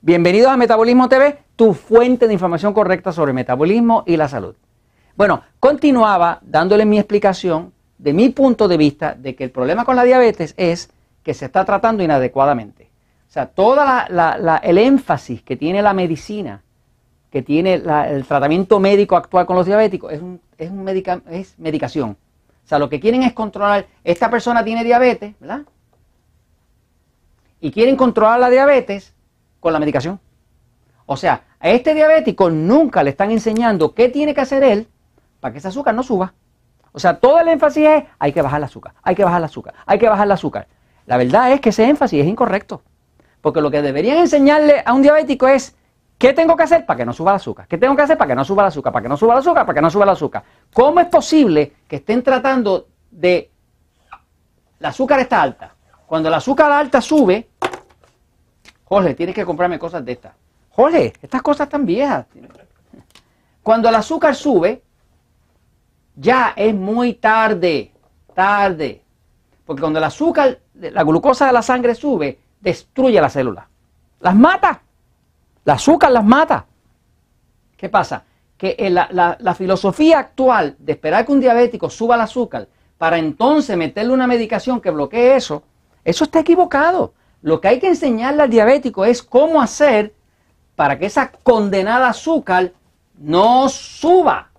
Bienvenidos a Metabolismo TV, tu fuente de información correcta sobre metabolismo y la salud. Bueno, continuaba dándole mi explicación de mi punto de vista de que el problema con la diabetes es que se está tratando inadecuadamente. O sea, todo el énfasis que tiene la medicina, que tiene el tratamiento médico actual con los diabéticos, es, un, es, un es medicación. O sea, lo que quieren es controlar, esta persona tiene diabetes, ¿verdad? Y quieren controlar la diabetes con la medicación. O sea, a este diabético nunca le están enseñando qué tiene que hacer él para que ese azúcar no suba. O sea, todo el énfasis es hay que bajar el azúcar, hay que bajar el azúcar, hay que bajar el azúcar. La verdad es que ese énfasis es incorrecto. Porque lo que deberían enseñarle a un diabético es qué tengo que hacer para que no suba el azúcar, qué tengo que hacer para que no suba el azúcar, para que no suba el azúcar, para que no suba el azúcar. ¿Cómo es posible que estén tratando de... El azúcar está alta. Cuando el azúcar alta sube, Jorge, tienes que comprarme cosas de estas. Jorge, estas cosas están viejas. Cuando el azúcar sube, ya es muy tarde, tarde. Porque cuando el azúcar, la glucosa de la sangre sube, destruye las células. Las mata. El azúcar las mata. ¿Qué pasa? Que la, la filosofía actual de esperar que un diabético suba el azúcar para entonces meterle una medicación que bloquee eso, eso está equivocado. Lo que hay que enseñarle al diabético es cómo hacer para que esa condenada azúcar no suba.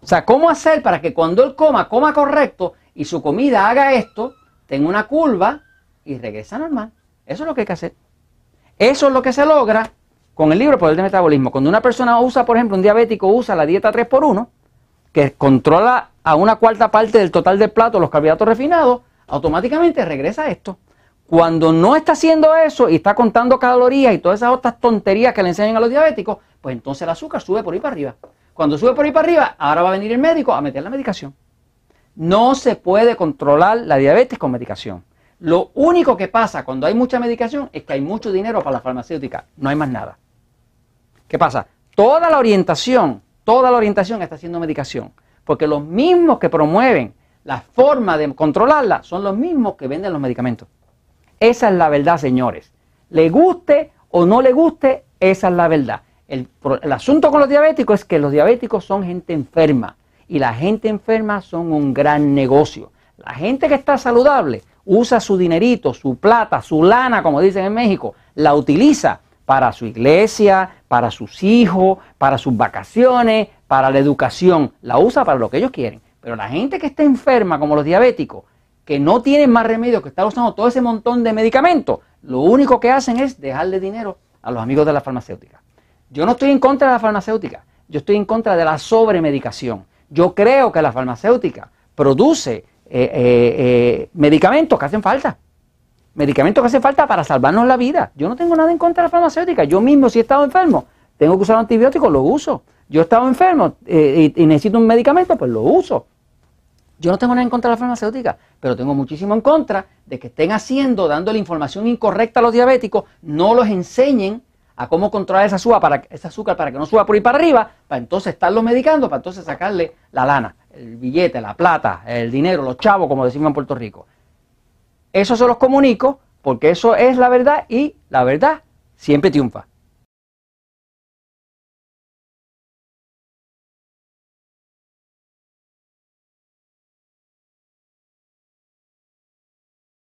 O sea, cómo hacer para que cuando él coma, coma correcto y su comida haga esto, tenga una curva y regresa normal. Eso es lo que hay que hacer. Eso es lo que se logra con el libro Poder de Metabolismo. Cuando una persona usa, por ejemplo, un diabético usa la dieta 3x1, que controla a una cuarta parte del total del plato los carbohidratos refinados, automáticamente regresa a esto. Cuando no está haciendo eso y está contando calorías y todas esas otras tonterías que le enseñan a los diabéticos, pues entonces el azúcar sube por ahí para arriba. Cuando sube por ahí para arriba, ahora va a venir el médico a meter la medicación. No se puede controlar la diabetes con medicación. Lo único que pasa cuando hay mucha medicación es que hay mucho dinero para la farmacéutica. No hay más nada. ¿Qué pasa? Toda la orientación, toda la orientación está haciendo medicación. Porque los mismos que promueven la forma de controlarla son los mismos que venden los medicamentos. Esa es la verdad, señores. Le guste o no le guste, esa es la verdad. El, asunto con los diabéticos es que los diabéticos son gente enferma y la gente enferma son un gran negocio. La gente que está saludable usa su dinerito, su plata, su lana, como dicen en México, la utiliza para su iglesia, para sus hijos, para sus vacaciones, para la educación. La usa para lo que ellos quieren. Pero la gente que está enferma, como los diabéticos, que no tienen más remedio que estar usando todo ese montón de medicamentos, lo único que hacen es dejarle dinero a los amigos de la farmacéutica. Yo no estoy en contra de la farmacéutica, yo estoy en contra de la sobremedicación. Yo creo que la farmacéutica produce eh, eh, eh, medicamentos que hacen falta. Medicamentos que hacen falta para salvarnos la vida. Yo no tengo nada en contra de la farmacéutica. Yo mismo, si he estado enfermo, tengo que usar antibióticos, lo uso. Yo he estado enfermo y necesito un medicamento, pues lo uso. Yo no tengo nada en contra de la farmacéutica, pero tengo muchísimo en contra de que estén haciendo, dando la información incorrecta a los diabéticos, no los enseñen a cómo controlar esa azúcar para, ese azúcar para que no suba por ahí para arriba, para entonces estarlo medicando, para entonces sacarle la lana, el billete, la plata, el dinero, los chavos, como decimos en Puerto Rico. Eso se los comunico porque eso es la verdad y la verdad siempre triunfa.